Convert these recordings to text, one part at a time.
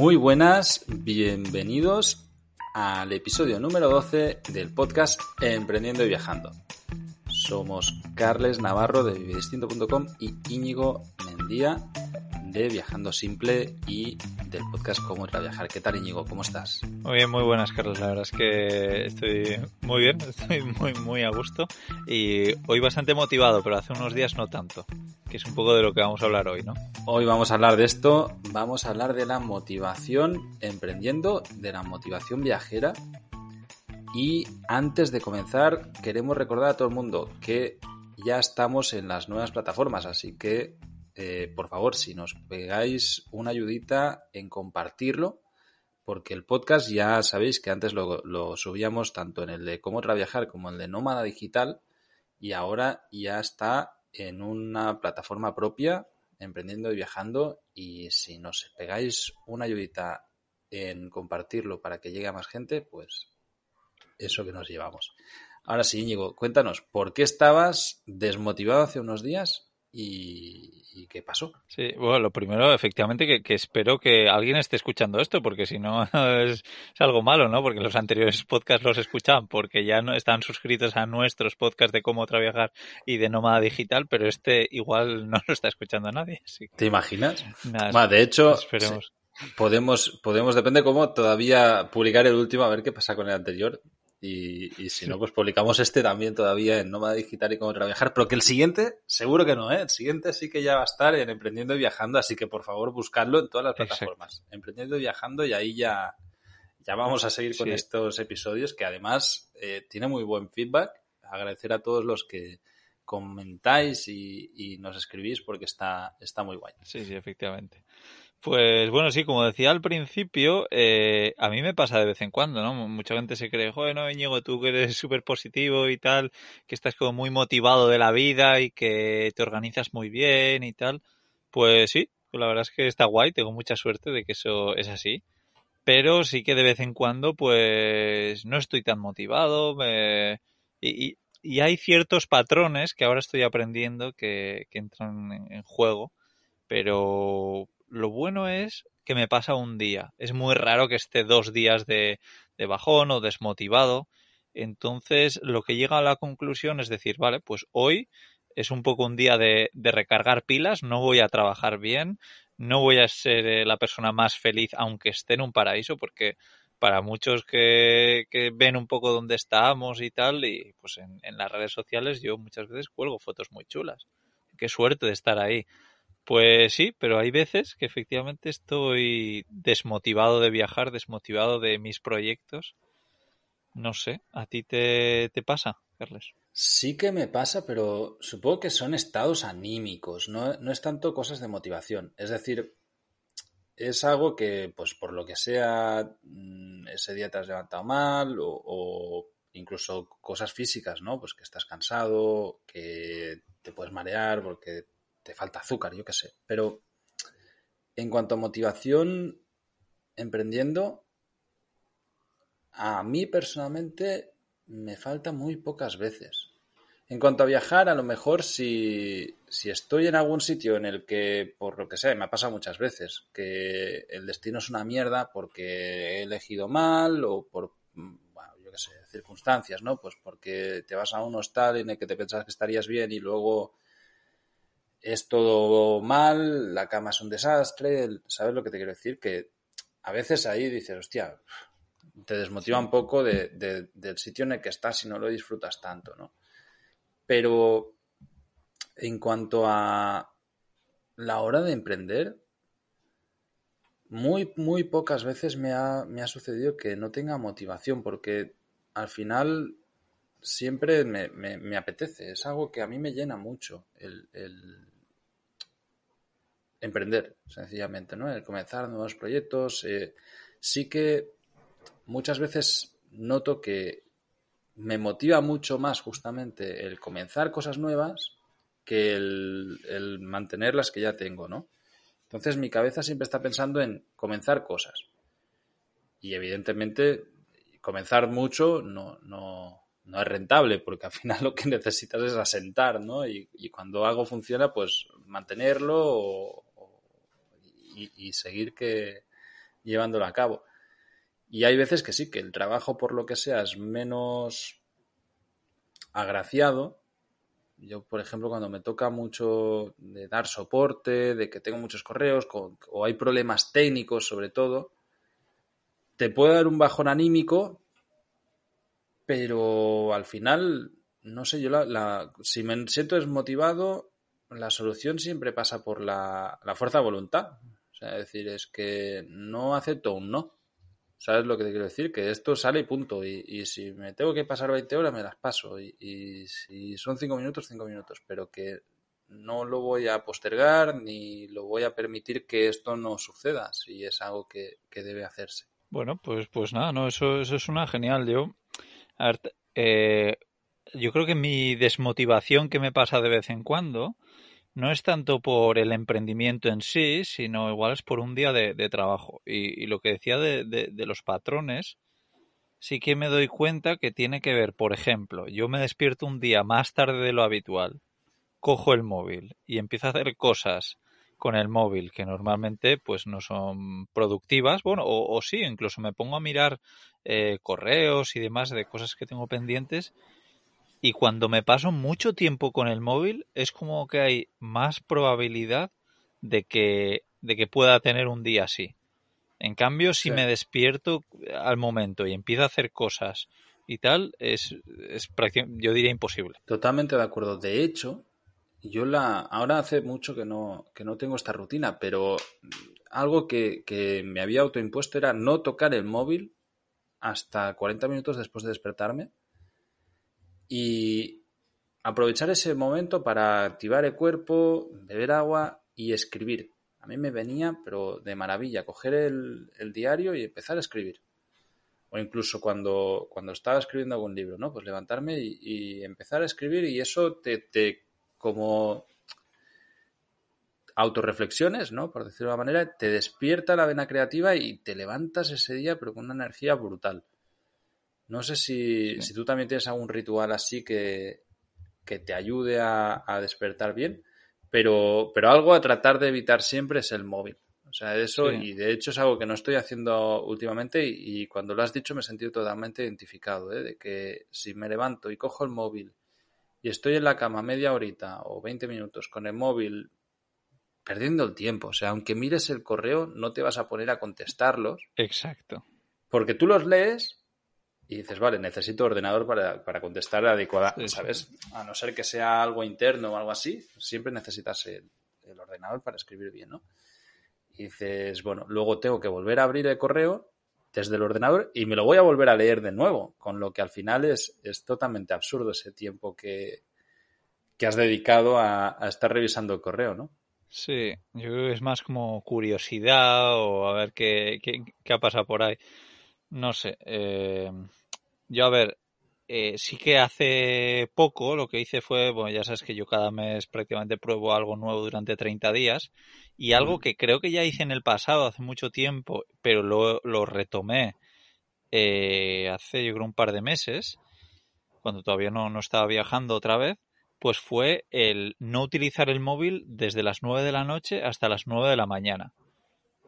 Muy buenas, bienvenidos al episodio número 12 del podcast Emprendiendo y Viajando. Somos Carles Navarro de vivedistinto.com y Íñigo Mendía de Viajando Simple y del podcast Cómo ir a viajar. ¿Qué tal Íñigo? ¿Cómo estás? Muy bien, muy buenas Carlos. La verdad es que estoy muy bien, estoy muy, muy a gusto y hoy bastante motivado, pero hace unos días no tanto, que es un poco de lo que vamos a hablar hoy, ¿no? Hoy vamos a hablar de esto, vamos a hablar de la motivación emprendiendo, de la motivación viajera y antes de comenzar queremos recordar a todo el mundo que ya estamos en las nuevas plataformas, así que eh, por favor, si nos pegáis una ayudita en compartirlo, porque el podcast ya sabéis que antes lo, lo subíamos tanto en el de cómo viajar como en el de Nómada Digital y ahora ya está en una plataforma propia, emprendiendo y viajando, y si nos pegáis una ayudita en compartirlo para que llegue a más gente, pues eso que nos llevamos. Ahora sí, Íñigo, cuéntanos, ¿por qué estabas desmotivado hace unos días y, qué pasó. Sí, bueno, lo primero, efectivamente, que, espero que alguien esté escuchando esto, porque si no es, algo malo, ¿no? Porque los anteriores podcasts los escuchaban porque ya no están suscritos a nuestros podcasts de cómo trabajar y de nómada digital, pero este igual no lo está escuchando nadie. ¿Te imaginas? de hecho, esperemos. podemos, podemos, depende cómo, todavía publicar el último a ver qué pasa con el anterior y, si no, pues publicamos este también todavía en Nómada Digital y cómo trabajar. Pero que el siguiente, seguro que no, ¿eh? El siguiente sí que ya va a estar en Emprendiendo y Viajando, así que por favor buscadlo en todas las plataformas. Emprendiendo y Viajando y ahí ya, ya vamos a seguir con estos episodios que además eh, tiene muy buen feedback. Agradecer a todos los que comentáis y, y nos escribís porque está, está muy guay. Sí, sí, efectivamente. Pues bueno, sí, como decía al principio, eh, a mí me pasa de vez en cuando, ¿no? Mucha gente se cree, joder, no, Íñigo, tú que eres súper positivo y tal, que estás como muy motivado de la vida y que te organizas muy bien y tal. Pues sí, la verdad es que está guay, tengo mucha suerte de que eso es así. Pero sí que de vez en cuando, pues no estoy tan motivado y, y, hay ciertos patrones que ahora estoy aprendiendo que, que entran en juego, pero lo bueno es que me pasa un día. Es muy raro que esté dos días de, de bajón o desmotivado. Entonces, lo que llega a la conclusión es decir, vale, pues hoy es un poco un día de, de recargar pilas, no voy a trabajar bien, no voy a ser eh, la persona más feliz aunque esté en un paraíso, porque para muchos que, ven un poco dónde estamos y tal, y pues en, en las redes sociales yo muchas veces cuelgo fotos muy chulas. Qué suerte de estar ahí. Pues sí, pero hay veces que efectivamente estoy desmotivado de viajar, desmotivado de mis proyectos. No sé, ¿a ti te, te pasa, Carles? Sí que me pasa, pero supongo que son estados anímicos, no, no es tanto cosas de motivación. Es decir, es algo que, pues por lo que sea, mm, ese día te has levantado mal o, o, incluso cosas físicas, ¿no? Pues que estás cansado, que te puedes marear porque te falta azúcar, yo qué sé. Pero en cuanto a motivación emprendiendo, a mí personalmente me falta muy pocas veces. En cuanto a viajar, a lo mejor si, si, estoy en algún sitio en el que, por lo que sea, me ha pasado muchas veces, que el destino es una mierda porque he elegido mal o por, bueno, yo qué sé, circunstancias, ¿no? Pues porque te vas a un hostal en el que te pensabas que estarías bien y luego es todo mal, la cama es un desastre, ¿sabes lo que te quiero decir? Que a veces ahí dices, hostia, te desmotiva un poco de, del sitio en el que estás y no lo disfrutas tanto, ¿no? Pero en cuanto a la hora de emprender, muy, muy pocas veces me ha, me ha sucedido que no tenga motivación, porque al final siempre me, apetece, es algo que a mí me llena mucho el, emprender, sencillamente, ¿no? El comenzar nuevos proyectos. Eh, sí que muchas veces noto que me motiva mucho más justamente el comenzar cosas nuevas que el, mantener las que ya tengo, ¿no? Entonces mi cabeza siempre está pensando en comenzar cosas. Y evidentemente comenzar mucho no, no, no es rentable, porque al final lo que necesitas es asentar, ¿no? Y, cuando algo funciona, pues mantenerlo y, seguir que, llevándolo a cabo. Y hay veces que sí, que el trabajo, por lo que sea, es menos agraciado. Yo, por ejemplo, cuando me toca mucho de dar soporte, de que tengo muchos correos, o hay problemas técnicos sobre todo, te puede dar un bajón anímico, pero al final, no sé, yo la, si me siento desmotivado, la solución siempre pasa por la, fuerza de voluntad. Sea, decir, es que no acepto un no. ¿Sabes lo que te quiero decir? Que esto sale y punto. Y, si me tengo que pasar 20 horas, me las paso. Y, si son 5 minutos, 5 minutos. Pero que no lo voy a postergar ni lo voy a permitir que esto no suceda si es algo que, debe hacerse. Bueno, pues, pues nada, no, eso, eso es una genial. Yo eh, yo creo que mi desmotivación que me pasa de vez en cuando no es tanto por el emprendimiento en sí, sino igual es por un día de, trabajo. Y, lo que decía de, de, los patrones, sí que me doy cuenta que tiene que ver, por ejemplo, yo me despierto un día más tarde de lo habitual, cojo el móvil y empiezo a hacer cosas con el móvil que normalmente pues no son productivas, bueno, o, sí, incluso me pongo a mirar eh, correos y demás de cosas que tengo pendientes y cuando me paso mucho tiempo con el móvil es como que hay más probabilidad de que, de que pueda tener un día así. En cambio, si me despierto al momento y empiezo a hacer cosas y tal, es, es yo diría imposible. Totalmente de acuerdo. De hecho, yo la, ahora hace mucho que no, que no tengo esta rutina, pero algo que, que me había autoimpuesto era no tocar el móvil hasta 40 minutos después de despertarme y aprovechar ese momento para activar el cuerpo, beber agua y escribir. A mí me venía, pero de maravilla, coger el, diario y empezar a escribir. O incluso cuando, cuando estaba escribiendo algún libro, ¿no? Pues levantarme y, y empezar a escribir y eso te, te como autorreflexiones, ¿no? Por decirlo de una manera, te despierta la vena creativa y te levantas ese día, pero con una energía brutal. No sé si, si tú también tienes algún ritual así que, que te ayude a, despertar bien, pero, pero algo a tratar de evitar siempre es el móvil. O sea, eso, y de hecho es algo que no estoy haciendo últimamente y, cuando lo has dicho me he sentido totalmente identificado, ¿eh? de que si me levanto y cojo el móvil y estoy en la cama media horita o 20 minutos con el móvil perdiendo el tiempo. O sea, aunque mires el correo, no te vas a poner a contestarlos. Exacto. Porque tú los lees y dices, vale, necesito ordenador para, para contestar adecuada, ¿sabes? A no ser que sea algo interno o algo así, siempre necesitas el, el ordenador para escribir bien, ¿no? Y dices, bueno, luego tengo que volver a abrir el correo desde el ordenador y me lo voy a volver a leer de nuevo, con lo que al final es, es totalmente absurdo ese tiempo que, que has dedicado a, estar revisando el correo, ¿no? Sí, yo creo que es más como curiosidad o a ver qué, qué, ha pasado por ahí. No sé. Eh, yo, a ver, eh, sí que hace poco lo que hice fue, bueno, ya sabes que yo cada mes prácticamente pruebo algo nuevo durante 30 días y algo que creo que ya hice en el pasado hace mucho tiempo, pero lo, lo retomé eh, hace yo creo un par de meses, cuando todavía no, no estaba viajando otra vez, pues fue el no utilizar el móvil desde las 9 de la noche hasta las 9 de la mañana.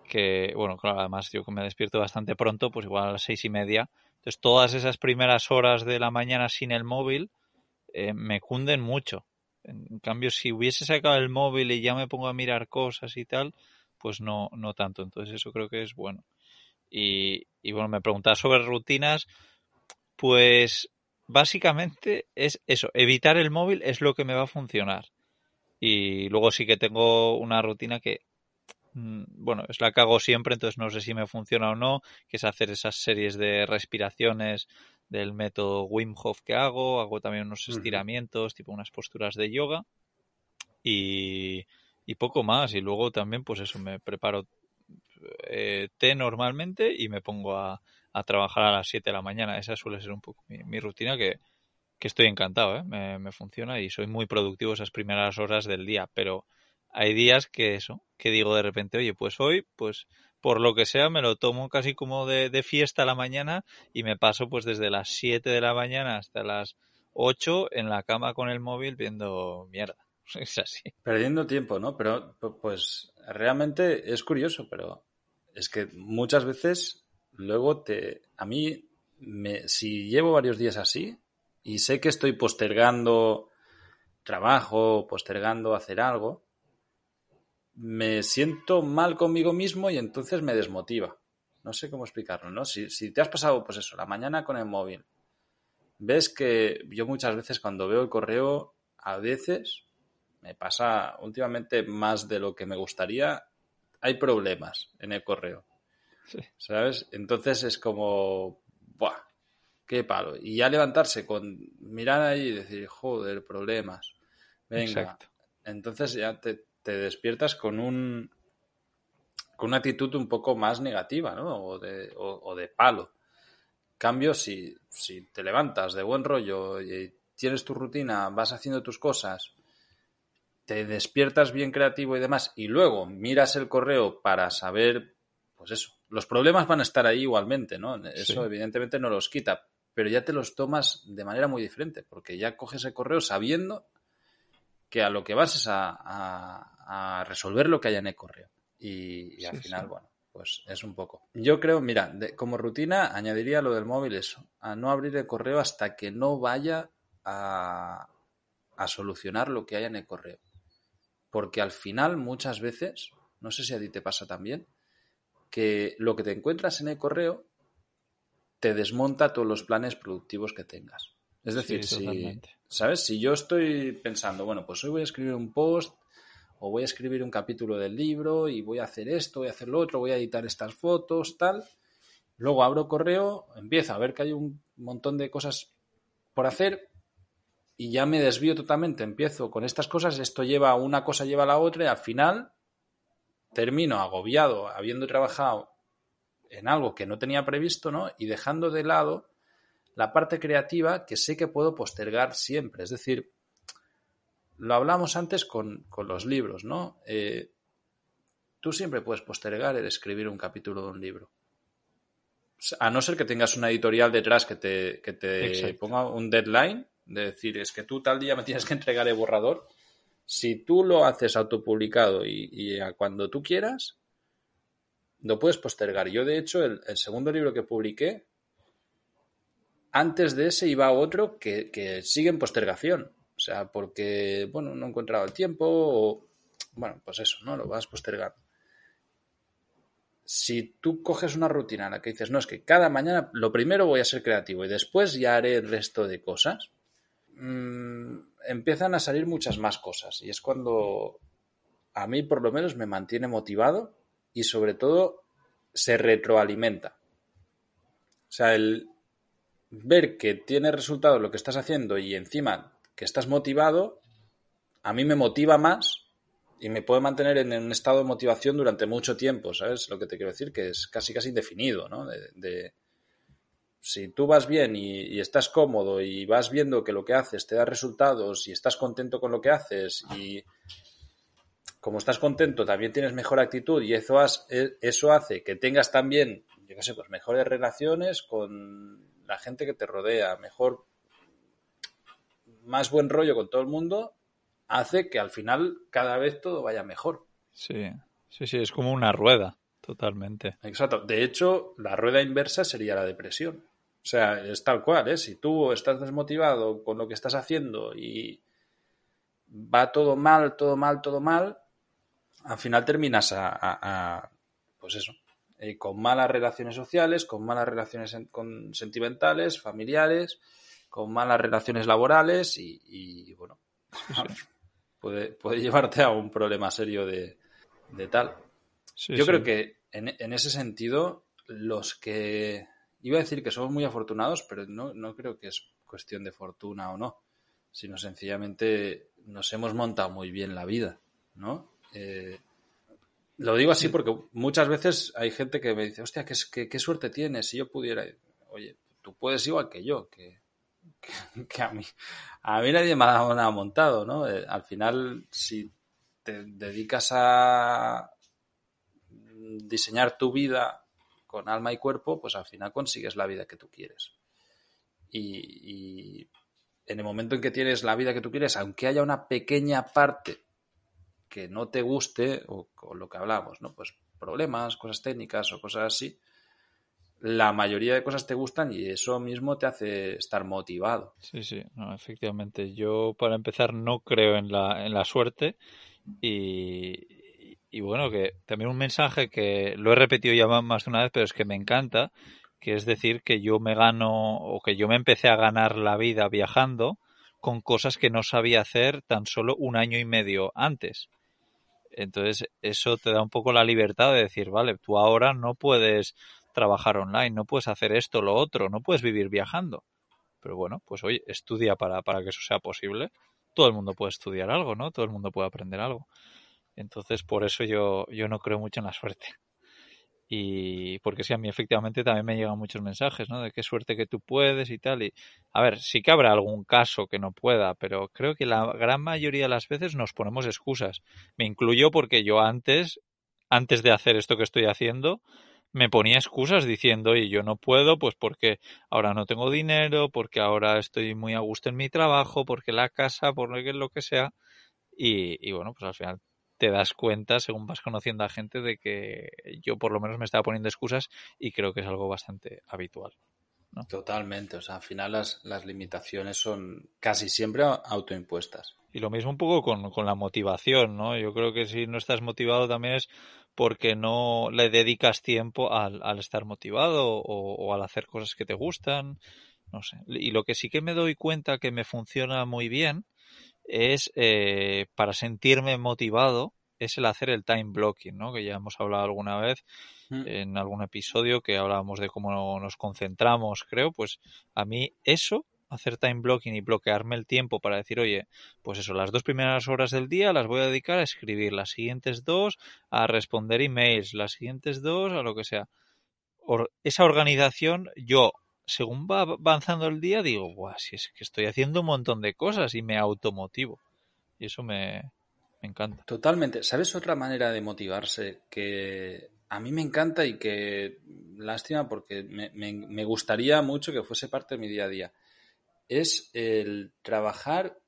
Que, bueno, claro, además yo que me despierto bastante pronto, pues igual a las seis y media. Entonces todas esas primeras horas de la mañana sin el móvil eh, me cunden mucho. En cambio, si hubiese sacado el móvil y ya me pongo a mirar cosas y tal, pues no, no tanto. Entonces eso creo que es bueno. Y, y bueno, me preguntas sobre rutinas, pues básicamente es eso, evitar el móvil es lo que me va a funcionar. Y luego sí que tengo una rutina que, bueno, es la que hago siempre, entonces no sé si me funciona o no, que es hacer esas series de respiraciones del método Wim Hof que hago, hago también unos estiramientos, tipo unas posturas de yoga y, y poco más. Y luego también, pues eso, me preparo eh, té normalmente y me pongo a, a, trabajar a las 7 de la mañana. Esa suele ser un poco mi, rutina que, que, estoy encantado, ¿eh? me, me, funciona y soy muy productivo esas primeras horas del día, pero hay días que eso, que digo de repente, oye, pues hoy, pues por lo que sea, me lo tomo casi como de, fiesta a la mañana y me paso pues desde las 7 de la mañana hasta las 8 en la cama con el móvil viendo mierda. Es así. Perdiendo tiempo, ¿no? Pero pues realmente es curioso, pero es que muchas veces luego te... A mí, me, si llevo varios días así y sé que estoy postergando trabajo, postergando hacer algo, me siento mal conmigo mismo y entonces me desmotiva. No sé cómo explicarlo, ¿no? Si, si te has pasado, pues eso, la mañana con el móvil, ves que yo muchas veces cuando veo el correo, a veces me pasa últimamente más de lo que me gustaría, hay problemas en el correo. ¿Sabes? Entonces es como, ¡buah! ¡Qué palo! Y ya levantarse con mirar ahí y decir, joder, problemas. Venga. Entonces ya te, te despiertas con un con una actitud un poco más negativa, ¿no? O de, o, de palo. Cambio, si, si te levantas de buen rollo y tienes tu rutina, vas haciendo tus cosas, te despiertas bien creativo y demás, y luego miras el correo para saber, pues eso, los problemas van a estar ahí igualmente, ¿no? Eso evidentemente no los quita, pero ya te los tomas de manera muy diferente, porque ya coges el correo sabiendo que a lo que vas es a, a resolver lo que haya en el correo. Y, al final, bueno, pues es un poco. Yo creo, mira, como rutina añadiría lo del móvil eso, a no abrir el correo hasta que no vaya a, a solucionar lo que haya en el correo. Porque al final, muchas veces, no sé si a ti te pasa también, que lo que te encuentras en el correo te desmonta todos los planes productivos que tengas. Es decir, si, ¿sabes? Si yo estoy pensando, bueno, pues hoy voy a escribir un post o voy a escribir un capítulo del libro y voy a hacer esto, voy a hacer lo otro, voy a editar estas fotos, tal. Luego abro correo, empiezo a ver que hay un montón de cosas por hacer y ya me desvío totalmente. Empiezo con estas cosas, esto lleva una cosa, lleva a la otra y al final termino agobiado habiendo trabajado en algo que no tenía previsto, ¿no? Y dejando de lado la parte creativa que sé que puedo postergar siempre. Es decir, lo hablamos antes con, los libros, ¿no? Eh, tú siempre puedes postergar el escribir un capítulo de un libro. A no ser que tengas una editorial detrás que te, que te ponga un deadline, de decir, es que tú tal día me tienes que entregar el borrador. Si tú lo haces autopublicado y, y a cuando tú quieras, lo puedes postergar. Yo, de hecho, el, segundo libro que publiqué, antes de ese iba otro que, sigue en postergación. O sea, porque, bueno, no he encontrado el tiempo o, bueno, pues eso, ¿no? Lo vas postergando. Si tú coges una rutina en la que dices, no, es que cada mañana lo primero voy a ser creativo y después ya haré el resto de cosas, mmm, empiezan a salir muchas más cosas y es cuando a mí por lo menos me mantiene motivado y sobre todo se retroalimenta. O sea, el ver que tiene resultado lo que estás haciendo y encima que estás motivado, a mí me motiva más y me puede mantener en un estado de motivación durante mucho tiempo, ¿sabes? Lo que te quiero decir, que es casi casi indefinido, ¿no? De, si tú vas bien y, estás cómodo y vas viendo que lo que haces te da resultados y estás contento con lo que haces y como estás contento también tienes mejor actitud y eso, e, eso hace que tengas también, yo qué sé, pues mejores relaciones con la gente que te rodea, mejor más buen rollo con todo el mundo hace que al final cada vez todo vaya mejor. Sí, sí, sí, es como una rueda, totalmente. Exacto. De hecho, la rueda inversa sería la depresión. O sea, es tal cual, ¿eh? Si tú estás desmotivado con lo que estás haciendo y va todo mal, todo mal, todo mal, al final terminas a, pues eso, eh, con malas relaciones sociales, con malas relaciones con sentimentales, familiares, con malas relaciones laborales y, bueno, puede, puede, llevarte a un problema serio de, tal. Yo creo que en, en, ese sentido, los que iba a decir que somos muy afortunados, pero no, no creo que es cuestión de fortuna o no, sino sencillamente nos hemos montado muy bien la vida, ¿no? Eh, lo digo así porque muchas veces hay gente que me dice, hostia, qué, qué, suerte tienes si yo pudiera. Oye, tú puedes igual que yo, que, que, a mí a mí nadie me ha, montado, ¿no? Eh, al final, si te dedicas a diseñar tu vida con alma y cuerpo, pues al final consigues la vida que tú quieres. Y, en el momento en que tienes la vida que tú quieres, aunque haya una pequeña parte que no te guste, o, o lo que hablamos, ¿no? Pues problemas, cosas técnicas o cosas así, la mayoría de cosas te gustan y eso mismo te hace estar motivado. Sí, sí, efectivamente. Yo, para empezar, no creo en la, en la suerte y, y, bueno, que también un mensaje que lo he repetido ya más de una vez, pero es que me encanta, que es decir que yo me gano o que yo me empecé a ganar la vida viajando con cosas que no sabía hacer tan solo un año y medio antes. Entonces, eso te da un poco la libertad de decir, vale, tú ahora no puedes trabajar online, no puedes hacer esto, lo otro, no puedes vivir viajando. Pero bueno, pues oye, estudia para, para que eso sea posible. Todo el mundo puede estudiar algo, ¿no? Todo el mundo puede aprender algo. Entonces, por eso yo, yo no creo mucho en la suerte. Y porque sí, a mí efectivamente también me llegan muchos mensajes, ¿no? De qué suerte que tú puedes y tal. Y, a ver, sí que habrá algún caso que no pueda, pero creo que la gran mayoría de las veces nos ponemos excusas. Me incluyo porque yo antes, antes de hacer esto que estoy haciendo, me ponía excusas diciendo, y yo no puedo, pues porque ahora no tengo dinero, porque ahora estoy muy a gusto en mi trabajo, porque la casa, por lo que sea. Y, y bueno, pues al final te das cuenta, según vas conociendo a gente, de que yo por lo menos me estaba poniendo excusas y creo que es algo bastante habitual. ¿no? Totalmente, o sea, al final las, las limitaciones son casi siempre autoimpuestas. Y lo mismo un poco con, con, la motivación, ¿no? Yo creo que si no estás motivado también es porque no le dedicas tiempo al, al estar motivado o, o, al hacer cosas que te gustan, no sé. Y lo que sí que me doy cuenta que me funciona muy bien es eh, para sentirme motivado es el hacer el time blocking, ¿no? Que ya hemos hablado alguna vez mm. en algún episodio que hablábamos de cómo nos concentramos, creo, pues a mí eso hacer time blocking y bloquearme el tiempo para decir, oye, pues eso, las dos primeras horas del día las voy a dedicar a escribir, las siguientes dos a responder emails, las siguientes dos a lo que sea. esa organización, yo, según va avanzando el día, digo, guau, si es que estoy haciendo un montón de cosas y me automotivo. Y eso me, me encanta. Totalmente. ¿Sabes otra manera de motivarse que a mí me encanta y que lástima porque me, me, me, gustaría mucho que fuese parte de mi día a día? es el trabajar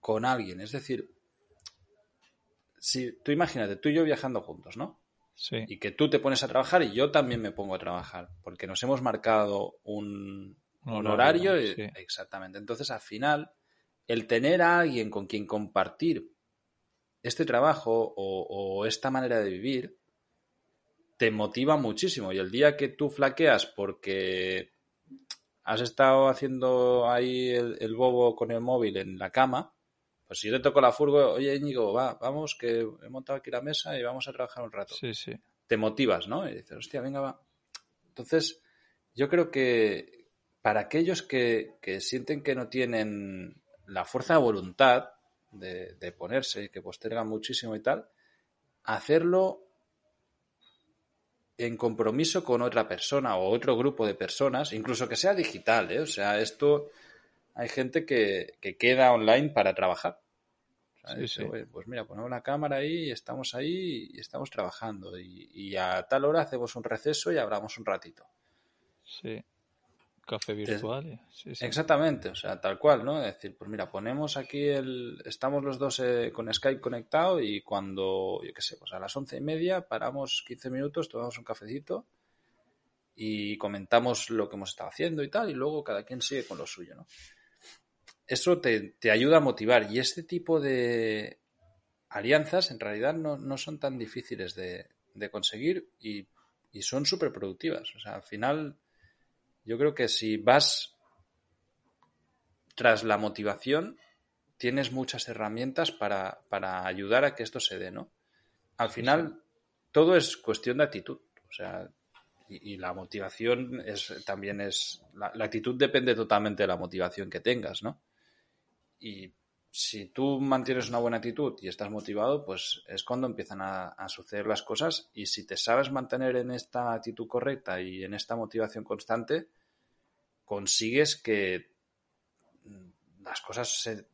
con alguien. Es decir, si tú imagínate, tú y yo viajando juntos, ¿no? Sí. Y que tú te pones a trabajar y yo también me pongo a trabajar, porque nos hemos marcado un, un horario. horario sí. Exactamente. Entonces, al final, el tener a alguien con quien compartir este trabajo o, o esta manera de vivir te motiva muchísimo. Y el día que tú flaqueas porque has estado haciendo ahí el, el, bobo con el móvil en la cama, pues si yo te toco la furgo, oye Íñigo, va, vamos, que he montado aquí la mesa y vamos a trabajar un rato. Sí, sí. Te motivas, ¿no? Y dices, hostia, venga, va. Entonces, yo creo que para aquellos que, que sienten que no tienen la fuerza de voluntad de, de ponerse y que postergan muchísimo y tal, hacerlo en compromiso con otra persona o otro grupo de personas, incluso que sea digital, ¿eh? O sea, esto hay gente que, que queda online para trabajar. Sí, sí. Pues mira, ponemos la cámara ahí estamos ahí y estamos trabajando. Y, y, a tal hora hacemos un receso y hablamos un ratito. Sí café virtual. Sí. Exactamente, o sea, tal cual, ¿no? Es decir, pues mira, ponemos aquí el. Estamos los dos eh, con Skype conectado y cuando, yo qué sé, pues a las once y media paramos 15 minutos, tomamos un cafecito y comentamos lo que hemos estado haciendo y tal, y luego cada quien sigue con lo suyo, ¿no? Eso te, te ayuda a motivar y este tipo de alianzas en realidad no, no son tan difíciles de, de conseguir y, y son súper productivas. O sea, al final yo creo que si vas tras la motivación, tienes muchas herramientas para, para ayudar a que esto se dé, ¿no? Al final, todo es cuestión de actitud. O sea, Y, la motivación es también es. La, la, actitud depende totalmente de la motivación que tengas, ¿no? Y si tú mantienes una buena actitud y estás motivado, pues es cuando empiezan a, a, suceder las cosas. Y si te sabes mantener en esta actitud correcta y en esta motivación constante, consigues que las cosas se,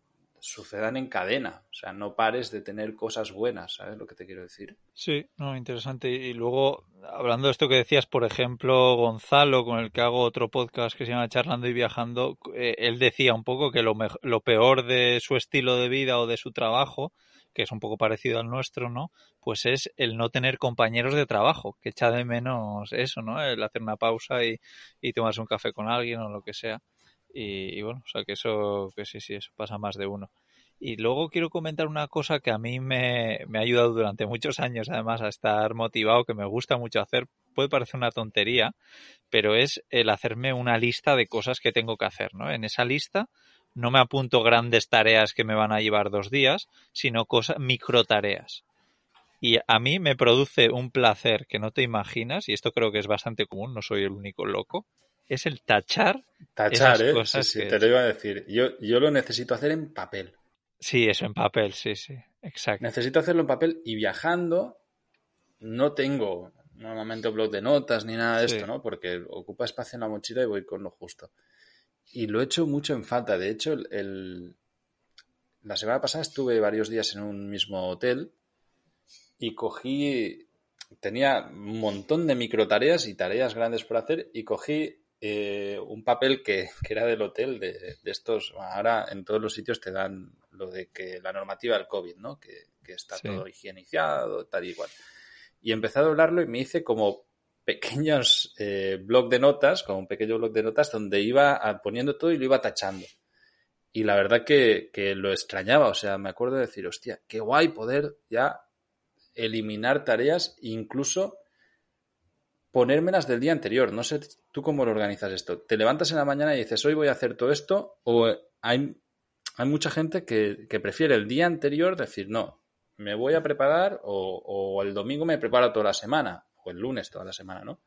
sucedan en cadena. O sea, no pares de tener cosas buenas, ¿sabes lo que te quiero decir? Sí, no, interesante. Y luego, hablando de esto que decías, por ejemplo, Gonzalo, con el que hago otro podcast que se llama Charlando y Viajando, eh, él decía un poco que lo, lo peor de su estilo de vida o de su trabajo que es un poco parecido al nuestro, ¿no? Pues es el no tener compañeros de trabajo, que echa de menos eso, ¿no? El hacer una pausa y, y tomarse un café con alguien o lo que sea. Y, bueno, o sea que eso, que sí, sí, eso pasa más de uno. Y luego quiero comentar una cosa que a mí me, me, ha ayudado durante muchos años, además, a estar motivado, que me gusta mucho hacer. Puede parecer una tontería, pero es el hacerme una lista de cosas que tengo que hacer, ¿no? En esa lista no me apunto grandes tareas que me van a llevar dos días, sino cosas, micro tareas. Y a mí me produce un placer que no te imaginas, y esto creo que es bastante común, no soy el único loco, es el tachar. Tachar, ¿eh? Cosas sí, te lo iba a decir. Yo, yo lo necesito hacer en papel. Sí, eso en papel, sí, sí, exacto. Necesito hacerlo en papel y viajando no tengo normalmente blog de notas ni nada de esto, ¿no? Porque ocupa espacio en la mochila y voy con lo justo. Y lo he hecho mucho en falta. De hecho, el, la semana pasada estuve varios días en un mismo hotel y cogí, tenía un montón de micro tareas y tareas grandes por hacer y cogí eh, un papel que, era del hotel, de, estos, ahora en todos los sitios te dan lo de que la normativa del COVID, ¿no? Que, está todo higienizado, tal y igual. Y empecé a doblarlo y me hice como pequeños eh, blog de notas, como un pequeño blog de notas donde iba poniendo todo y lo iba tachando. Y la verdad que, que lo extrañaba, o sea, me acuerdo de decir, hostia, qué guay poder ya eliminar tareas, incluso ponérmelas del día anterior. No sé tú cómo lo organizas esto. ¿Te levantas en la mañana y dices, hoy voy a hacer todo esto? ¿O hay, hay mucha gente que, que prefiere el día anterior decir, no, me voy a preparar o, o, el domingo me preparo toda la semana o el lunes toda la semana, ¿no?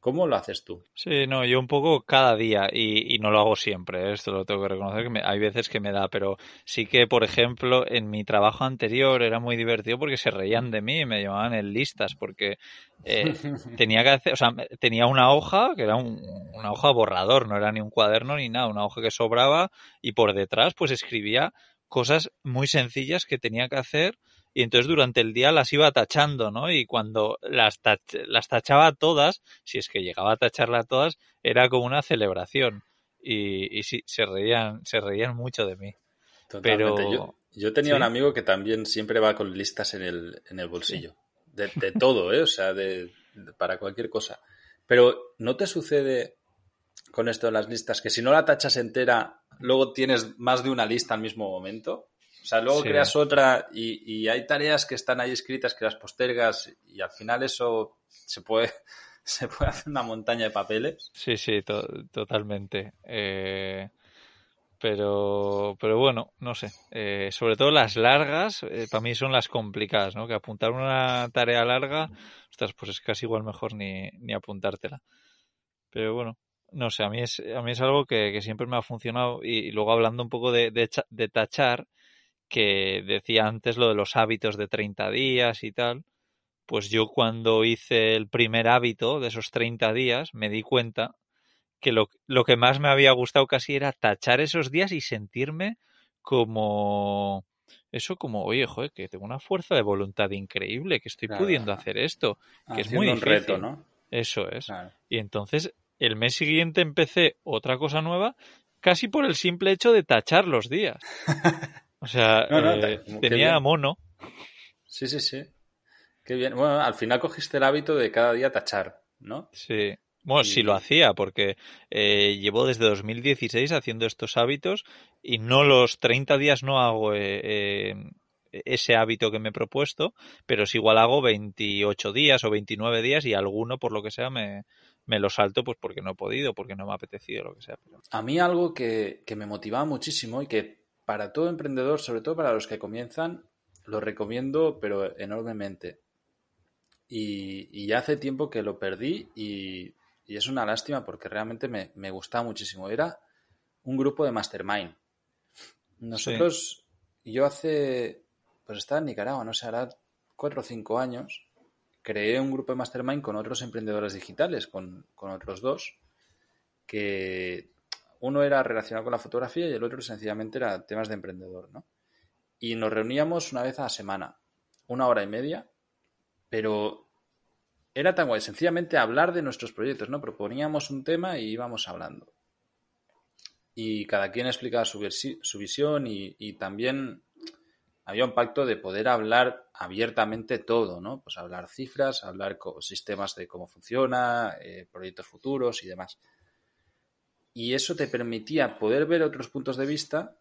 ¿Cómo lo haces tú? Sí, no, yo un poco cada día y, y no lo hago siempre, ¿eh? esto lo tengo que reconocer, que me, hay veces que me da, pero sí que, por ejemplo, en mi trabajo anterior era muy divertido porque se reían de mí y me llamaban en listas porque eh, tenía que hacer, o sea, tenía una hoja que era un, una hoja borrador, no era ni un cuaderno ni nada, una hoja que sobraba y por detrás pues escribía cosas muy sencillas que tenía que hacer y entonces durante el día las iba tachando, ¿no? Y cuando las, las tachaba todas, si es que llegaba a tacharlas todas, era como una celebración. Y, y sí, se reían, se reían mucho de mí. Pero... Yo, tenía un amigo que también siempre va con listas en el, en el bolsillo. De, de, todo, ¿eh? O sea, de, para cualquier cosa. Pero ¿no te sucede con esto de las listas que si no la tachas entera, luego tienes más de una lista al mismo momento? O sea, luego creas otra y, hay tareas que están ahí escritas que las postergas y al final eso se puede, se puede hacer una montaña de papeles. Sí, sí, totalmente. Eh, pero, pero bueno, no sé. Eh, sobre todo las largas, eh, para mí son las complicadas, ¿no? Que apuntar una tarea larga, ostras, pues es casi igual mejor ni, ni apuntártela. Pero bueno, no sé, a mí es, a mí es algo que, siempre me ha funcionado y, luego hablando un poco de, de tachar, que decía antes lo de los hábitos de 30 días y tal, pues yo cuando hice el primer hábito de esos 30 días me di cuenta que lo, lo que más me había gustado casi era tachar esos días y sentirme como eso como, oye, joder, que tengo una fuerza de voluntad increíble, que estoy pudiendo hacer esto, que es muy difícil. reto, ¿no? Eso es. Y entonces el mes siguiente empecé otra cosa nueva, casi por el simple hecho de tachar los días. O sea, eh, tenía mono. Sí, sí, sí. Qué bien. Bueno, al final cogiste el hábito de cada día tachar, ¿no? Sí. Bueno, sí lo hacía, porque eh, llevo desde 2016 haciendo estos hábitos y no los 30 días no hago eh, ese hábito que me he propuesto, pero si igual hago 28 días o 29 días y alguno, por lo que sea, me, me lo salto pues porque no he podido, porque no me ha apetecido, lo que sea. A mí algo que, que me motivaba muchísimo y que para todo emprendedor, sobre todo para los que comienzan, lo recomiendo, pero enormemente. y, ya hace tiempo que lo perdí y, es una lástima porque realmente me, me, gustaba muchísimo. Era un grupo de mastermind. Nosotros, yo hace, pues estaba en Nicaragua, no sé, hará cuatro o cinco años, creé un grupo de mastermind con otros emprendedores digitales, con, con otros dos, que uno era relacionado con la fotografía y el otro sencillamente era temas de emprendedor, ¿no? Y nos reuníamos una vez a la semana, una hora y media, pero era tan guay, sencillamente hablar de nuestros proyectos, ¿no? Proponíamos un tema y íbamos hablando. Y cada quien explicaba su, visión y, también había un pacto de poder hablar abiertamente todo, ¿no? Pues hablar cifras, hablar sistemas de cómo funciona, eh, proyectos futuros y demás. Y eso te permitía poder ver otros puntos de vista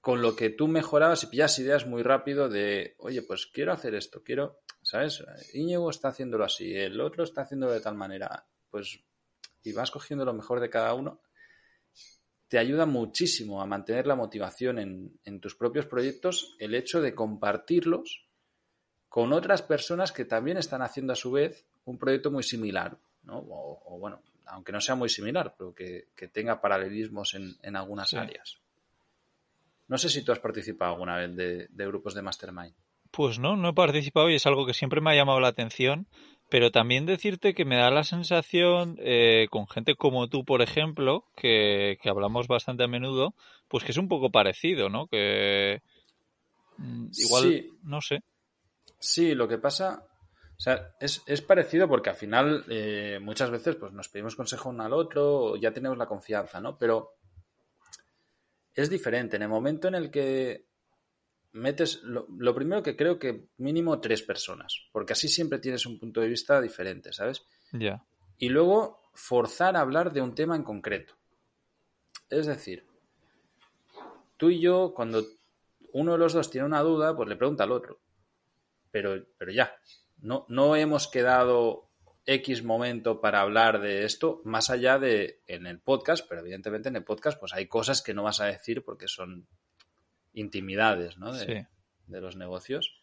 con lo que tú mejorabas y pillas ideas muy rápido de, oye, pues quiero hacer esto, quiero, ¿sabes? Íñigo está haciéndolo así, el otro está haciéndolo de tal manera, pues, y vas cogiendo lo mejor de cada uno, te ayuda muchísimo a mantener la motivación en, en tus propios proyectos el hecho de compartirlos con otras personas que también están haciendo a su vez un proyecto muy similar, ¿no? O, bueno, aunque no sea muy similar, pero que, tenga paralelismos en, algunas áreas. No sé si tú has participado alguna vez de, grupos de mastermind. Pues no, no he participado y es algo que siempre me ha llamado la atención, pero también decirte que me da la sensación, eh, con gente como tú, por ejemplo, que, hablamos bastante a menudo, pues que es un poco parecido, ¿no? Que mm, igual, no sé. Sí, lo que pasa, o sea, es, parecido porque al final eh, muchas veces pues nos pedimos consejo uno al otro, ya tenemos la confianza, ¿no? Pero es diferente. En el momento en el que metes, lo, primero que creo que mínimo tres personas, porque así siempre tienes un punto de vista diferente, ¿sabes? Ya. Y luego forzar a hablar de un tema en concreto. Es decir, tú y yo, cuando uno de los dos tiene una duda, pues le pregunta al otro. Pero, pero ya, no, no hemos quedado X momento para hablar de esto, más allá de en el podcast, pero evidentemente en el podcast pues hay cosas que no vas a decir porque son intimidades ¿no? de, de los negocios.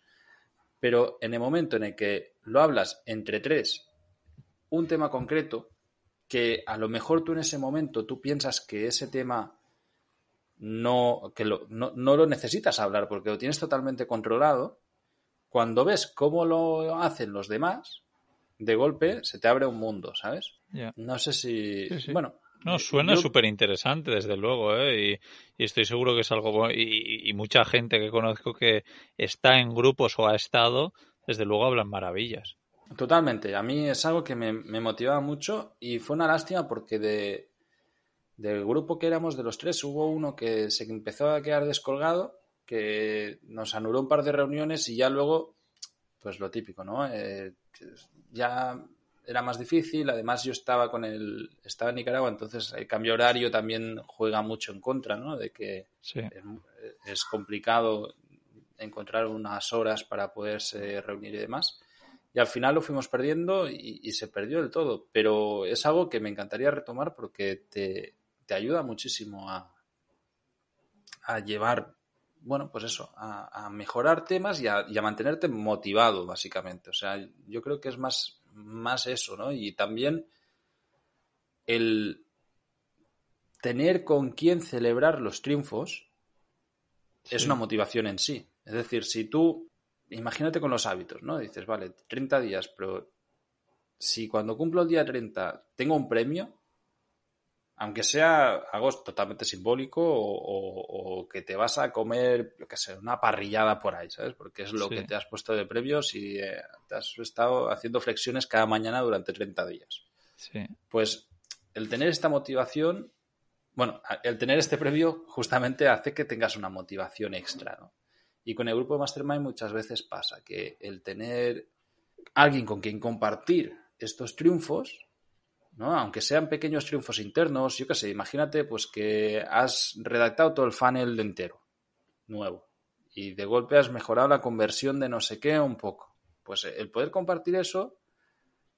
Pero en el momento en el que lo hablas entre tres, un tema concreto, que a lo mejor tú en ese momento tú piensas que ese tema no, que lo, no, no lo necesitas hablar porque lo tienes totalmente controlado, cuando ves cómo lo hacen los demás, de golpe se te abre un mundo, ¿sabes? No sé si... Bueno. No, suena súper interesante, desde luego, ¿eh? y, estoy seguro que es algo y, y, mucha gente que conozco que está en grupos o ha estado, desde luego hablan maravillas. Totalmente, a mí es algo que me, motivaba mucho y fue una lástima porque de, del grupo que éramos de los tres hubo uno que se empezó a quedar descolgado, que nos anuló un par de reuniones y ya luego, pues lo típico, ¿no? Eh, ya era más difícil. Además, yo estaba con el. Estaba en Nicaragua, entonces el cambio horario también juega mucho en contra, ¿no? De que es, complicado encontrar unas horas para poderse reunir y demás. Y al final lo fuimos perdiendo y, se perdió del todo. Pero es algo que me encantaría retomar porque te, ayuda muchísimo a, a llevar bueno, pues eso, a, mejorar temas y a, mantenerte motivado, básicamente. O sea, yo creo que es más, más eso, ¿no? Y también el tener con quién celebrar los triunfos es una motivación en sí. Es decir, si tú, imagínate con los hábitos, ¿no? Dices, vale, 30 días, pero si cuando cumplo el día 30 tengo un premio, aunque sea algo totalmente simbólico o, que te vas a comer, yo qué sé, una parrillada por ahí, ¿sabes? Porque es lo que te has puesto de previos y eh, te has estado haciendo flexiones cada mañana durante 30 días. Sí. Pues el tener esta motivación, bueno, el tener este previo justamente hace que tengas una motivación extra, ¿no? Y con el grupo de Mastermind muchas veces pasa que el tener alguien con quien compartir estos triunfos ¿no? Aunque sean pequeños triunfos internos, yo qué sé, imagínate pues que has redactado todo el funnel entero, nuevo, y de golpe has mejorado la conversión de no sé qué un poco. Pues el poder compartir eso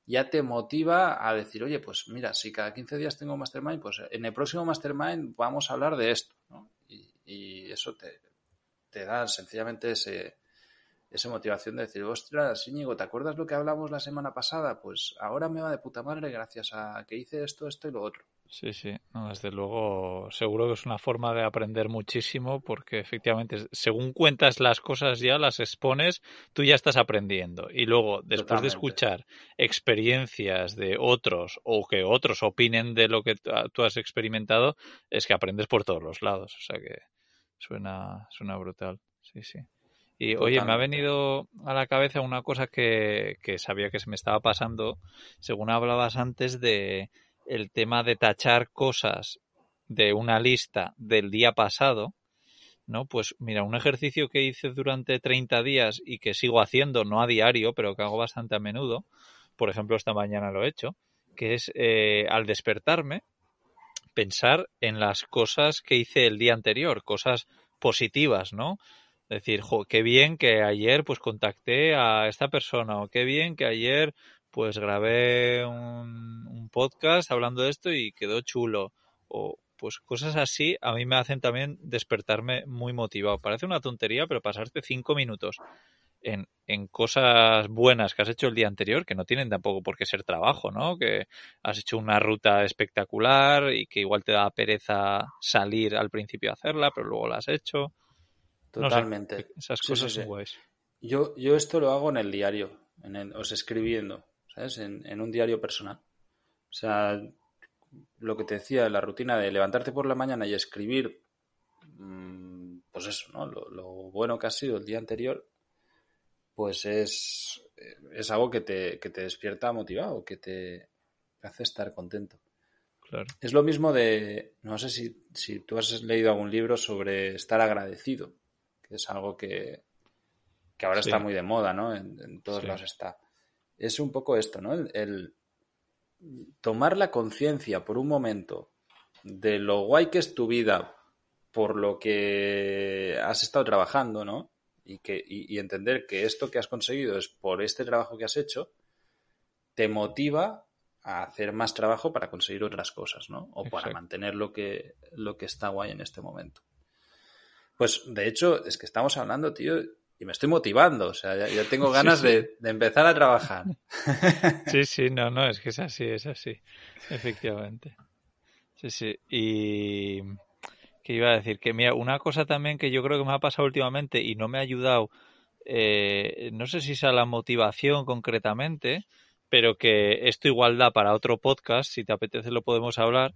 ya te motiva a decir, oye, pues mira, si cada 15 días tengo mastermind, pues en el próximo mastermind vamos a hablar de esto, ¿no? Y, eso te, te da sencillamente ese, esa motivación de decir, ostras, Íñigo, ¿te acuerdas lo que hablamos la semana pasada? Pues ahora me va de puta madre gracias a que hice esto, esto y lo otro. Sí, sí, desde luego seguro que es una forma de aprender muchísimo porque efectivamente según cuentas las cosas ya, las expones, tú ya estás aprendiendo y luego después de escuchar experiencias de otros o que otros opinen de lo que tú has experimentado, es que aprendes por todos los lados, o sea que suena, suena brutal, sí, sí. Y oye, me ha venido a la cabeza una cosa que, que sabía que se me estaba pasando, según hablabas antes de el tema de tachar cosas de una lista del día pasado, ¿no? Pues mira, un ejercicio que hice durante 30 días y que sigo haciendo, no a diario, pero que hago bastante a menudo, por ejemplo, esta mañana lo he hecho, que es eh, al despertarme, pensar en las cosas que hice el día anterior, cosas positivas, ¿no? Decir, jo, qué bien que ayer pues contacté a esta persona o qué bien que ayer pues grabé un, podcast hablando de esto y quedó chulo. O pues cosas así a mí me hacen también despertarme muy motivado. Parece una tontería, pero pasarte cinco minutos en, en, cosas buenas que has hecho el día anterior, que no tienen tampoco por qué ser trabajo, ¿no? Que has hecho una ruta espectacular y que igual te da pereza salir al principio a hacerla, pero luego la has hecho. Totalmente. esas cosas guays. Yo, yo esto lo hago en el diario, en el, os escribiendo. En, un diario personal. O sea, lo que te decía, la rutina de levantarte por la mañana y escribir, mm, pues eso, ¿no? Lo, bueno que ha sido el día anterior, pues es, es algo que te, que te despierta motivado, que te hace estar contento. Claro. Es lo mismo de, no sé si, si tú has leído algún libro sobre estar agradecido, que es algo que, que ahora está muy de moda, ¿no? En, todos lados está es un poco esto, ¿no? El, tomar la conciencia por un momento de lo guay que es tu vida por lo que has estado trabajando, ¿no? Y, que, y, entender que esto que has conseguido es por este trabajo que has hecho, te motiva a hacer más trabajo para conseguir otras cosas, ¿no? O para mantener lo que, lo que está guay en este momento. Pues de hecho, es que estamos hablando, tío, y me estoy motivando, o sea, ya, tengo ganas De, empezar a trabajar. Sí, sí, no, no, es que es así, es así, efectivamente. Sí, sí, y que iba a decir que mira, una cosa también que yo creo que me ha pasado últimamente y no me ha ayudado, eh, no sé si es a la motivación concretamente, pero que esto igual da para otro podcast, si te apetece lo podemos hablar,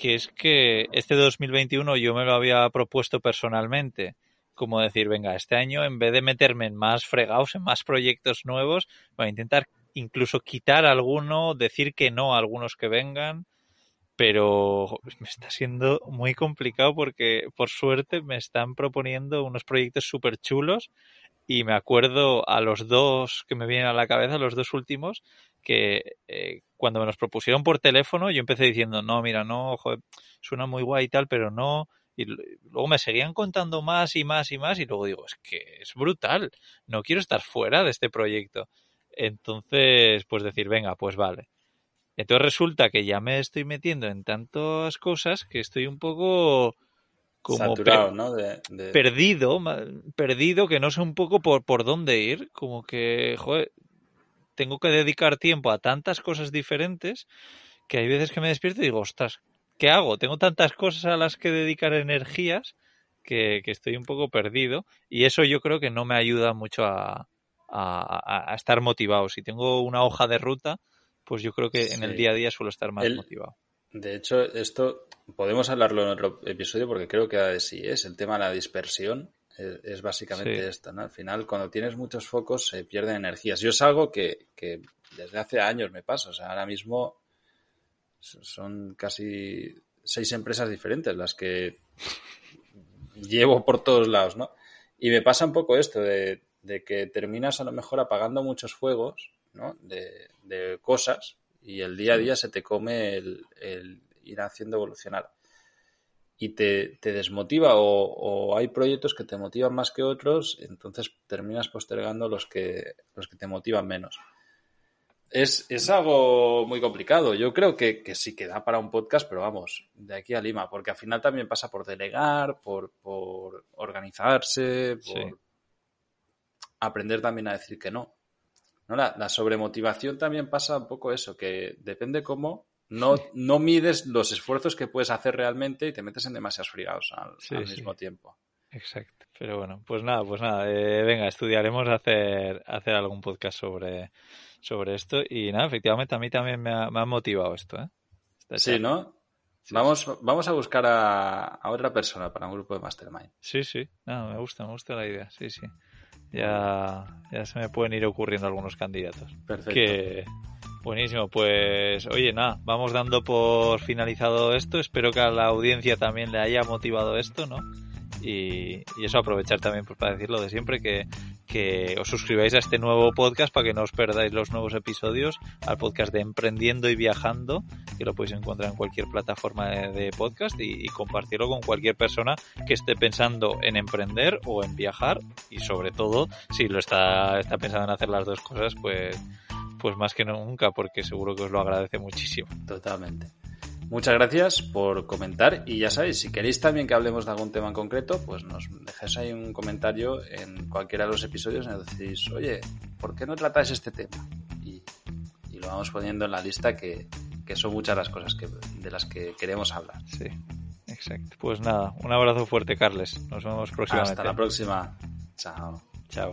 que es que este 2021 yo me lo había propuesto personalmente como decir, venga, este año en vez de meterme en más fregados, en más proyectos nuevos, voy a intentar incluso quitar alguno, decir que no a algunos que vengan, pero me está siendo muy complicado porque por suerte me están proponiendo unos proyectos súper chulos y me acuerdo a los dos que me vienen a la cabeza, los dos últimos, que eh, cuando me los propusieron por teléfono yo empecé diciendo, no, mira, no, joder, suena muy guay y tal, pero no, y luego me seguían contando más y más y más y luego digo, es que es brutal, no quiero estar fuera de este proyecto. Entonces, pues decir, venga, pues vale. Entonces resulta que ya me estoy metiendo en tantas cosas que estoy un poco como perdido, perdido, que no sé un poco por, por dónde ir, como que, joder, tengo que dedicar tiempo a tantas cosas diferentes que hay veces que me despierto y digo, ostras, ¿qué hago? Tengo tantas cosas a las que dedicar energías que, estoy un poco perdido y eso yo creo que no me ayuda mucho a, estar motivado. Si tengo una hoja de ruta, pues yo creo que en el día a día suelo estar más motivado. De hecho, esto podemos hablarlo en otro episodio porque creo que sí es el tema de la dispersión. Es, básicamente esto, ¿no? Al final, cuando tienes muchos focos, se pierden energías. Yo es algo que, que desde hace años me pasa. O sea, ahora mismo son casi seis empresas diferentes las que llevo por todos lados, ¿no? Y me pasa un poco esto de, que terminas a lo mejor apagando muchos fuegos, ¿no? De, cosas y el día a día se te come el, ir haciendo evolucionar. Y te, desmotiva o, o, hay proyectos que te motivan más que otros, entonces terminas postergando los que, los que te motivan menos. Es, es, algo muy complicado. Yo creo que, que, sí que da para un podcast, pero vamos, de aquí a Lima, porque al final también pasa por delegar, por, por organizarse, por... aprender también a decir que no. ¿No? La, la sobremotivación también pasa un poco eso, que depende cómo no, no mides los esfuerzos que puedes hacer realmente y te metes en demasiados friados al, Sí, al sí. mismo tiempo. Exacto. Pero bueno, pues nada, pues nada. eh, venga, estudiaremos hacer, hacer algún podcast sobre, sobre esto. Y nada, efectivamente, a mí también me ha, me ha motivado esto, ¿eh? Esta Sí, charla. ¿no? Sí, Vamos, vamos a buscar a, a otra persona para un grupo de Mastermind. Sí, sí. No, me gusta, me gusta la idea. Sí, sí. Ya, ya se me pueden ir ocurriendo algunos candidatos. Perfecto. Que buenísimo, pues oye, nada, vamos dando por finalizado esto. Espero que a la audiencia también le haya motivado esto, ¿no? Y, y eso aprovechar también pues, para decir lo de siempre, que, que os suscribáis a este nuevo podcast para que no os perdáis los nuevos episodios, al podcast de Emprendiendo y Viajando, que lo podéis encontrar en cualquier plataforma de, de podcast y, y compartirlo con cualquier persona que esté pensando en emprender o en viajar y sobre todo si lo está, está pensando en hacer las dos cosas, pues pues más que nunca, porque seguro que os lo agradece muchísimo. Totalmente. Muchas gracias por comentar y ya sabéis, si queréis también que hablemos de algún tema en concreto, pues nos dejáis ahí un comentario en cualquiera de los episodios y nos decís, oye, ¿por qué no tratáis este tema? Y, y lo vamos poniendo en la lista que, que son muchas las cosas que, de las que queremos hablar. Sí, exacto. Pues nada, un abrazo fuerte, Carles. Nos vemos próximamente. Hasta la próxima. Chao. Chao.